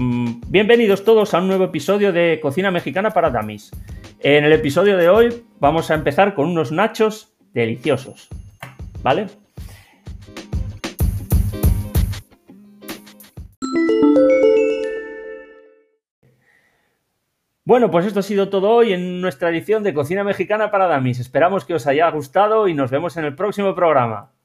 Mm, bienvenidos todos a un nuevo episodio de Cocina Mexicana para Damis. En el episodio de hoy vamos a empezar con unos nachos deliciosos. ¿Vale? Bueno, pues esto ha sido todo hoy en nuestra edición de Cocina Mexicana para Damis. Esperamos que os haya gustado y nos vemos en el próximo programa.